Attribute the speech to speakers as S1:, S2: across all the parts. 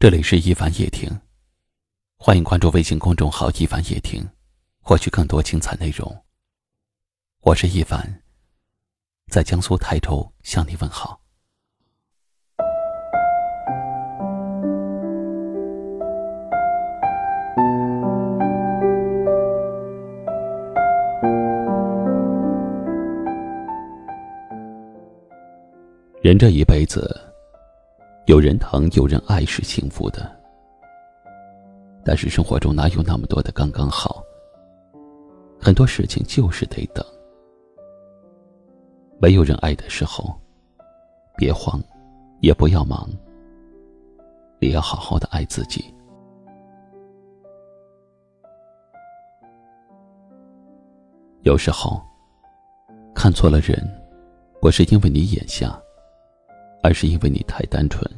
S1: 这里是一凡夜听，欢迎关注微信公众号“一凡夜听”，获取更多精彩内容。我是一凡，在江苏泰州向你问好。人这一辈子。有人疼，有人爱是幸福的，但是生活中哪有那么多的刚刚好？很多事情就是得等。没有人爱的时候，别慌，也不要忙，也要好好的爱自己。有时候，看错了人，不是因为你眼瞎，而是因为你太单纯。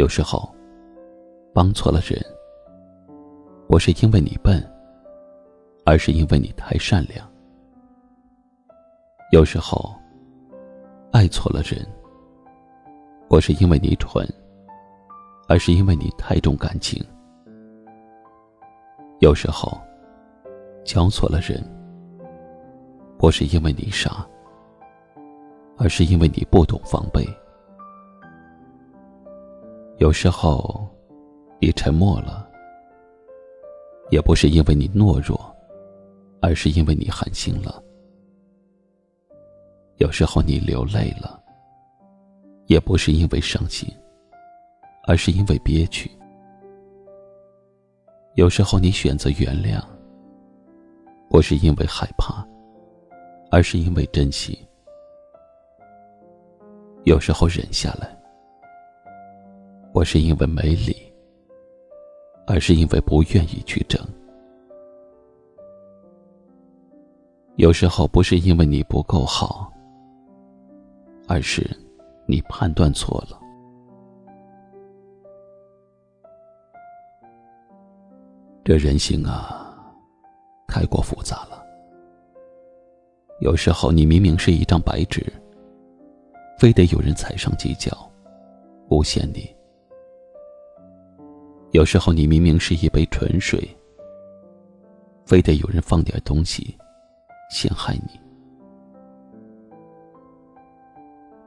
S1: 有时候，帮错了人，不是因为你笨，而是因为你太善良。有时候，爱错了人，不是因为你蠢，而是因为你太重感情。有时候，交错了人，不是因为你傻，而是因为你不懂防备。有时候，你沉默了，也不是因为你懦弱，而是因为你寒心了。有时候你流泪了，也不是因为伤心，而是因为憋屈。有时候你选择原谅，不是因为害怕，而是因为珍惜。有时候忍下来。不是因为没理，而是因为不愿意去争。有时候不是因为你不够好，而是你判断错了。这人性啊，太过复杂了。有时候你明明是一张白纸，非得有人踩上几脚，诬陷你。有时候你明明是一杯纯水，非得有人放点东西陷害你。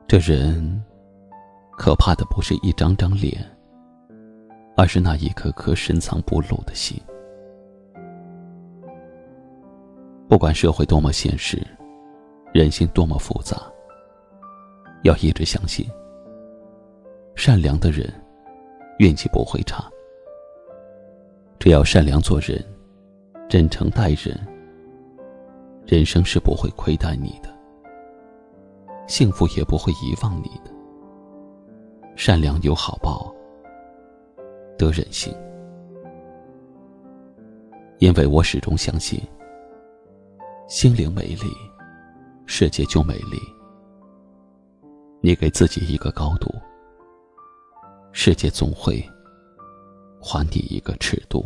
S1: 这人可怕的不是一张张脸，而是那一颗颗深藏不露的心。不管社会多么现实，人心多么复杂，要一直相信，善良的人运气不会差。只要善良做人，真诚待人，人生是不会亏待你的，幸福也不会遗忘你的。善良有好报，得人心。因为我始终相信，心灵美丽，世界就美丽。你给自己一个高度，世界总会。还你一个尺度。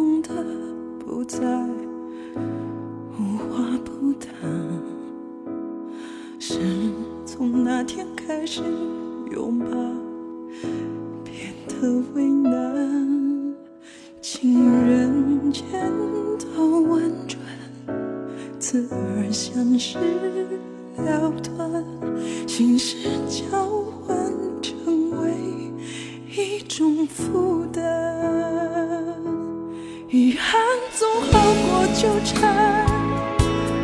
S2: 懂得不再无话不谈，是从那天开始。拥抱变得为难，情人间的婉转，刺耳像是了断，心事交换成为一种负担，总好过纠缠，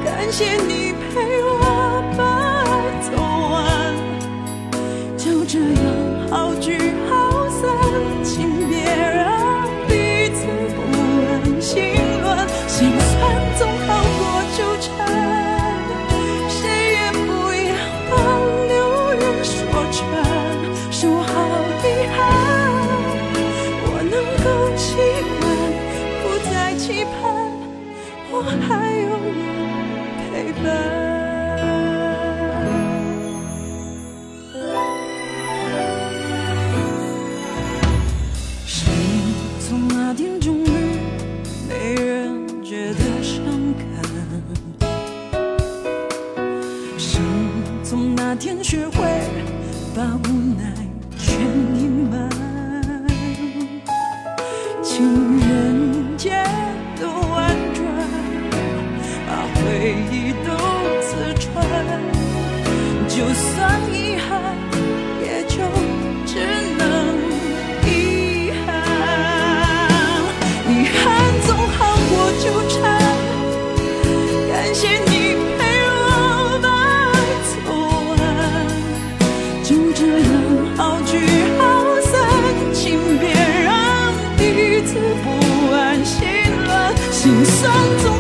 S2: 感谢你我还有人陪伴。生从那天终于没人觉得伤感。生从那天学会把无奈。回忆都刺穿，就算遗憾，也就只能遗憾。遗憾总好过纠缠，感谢你陪我把爱走完，就这样好聚好散，请别让彼此不安心乱，心酸。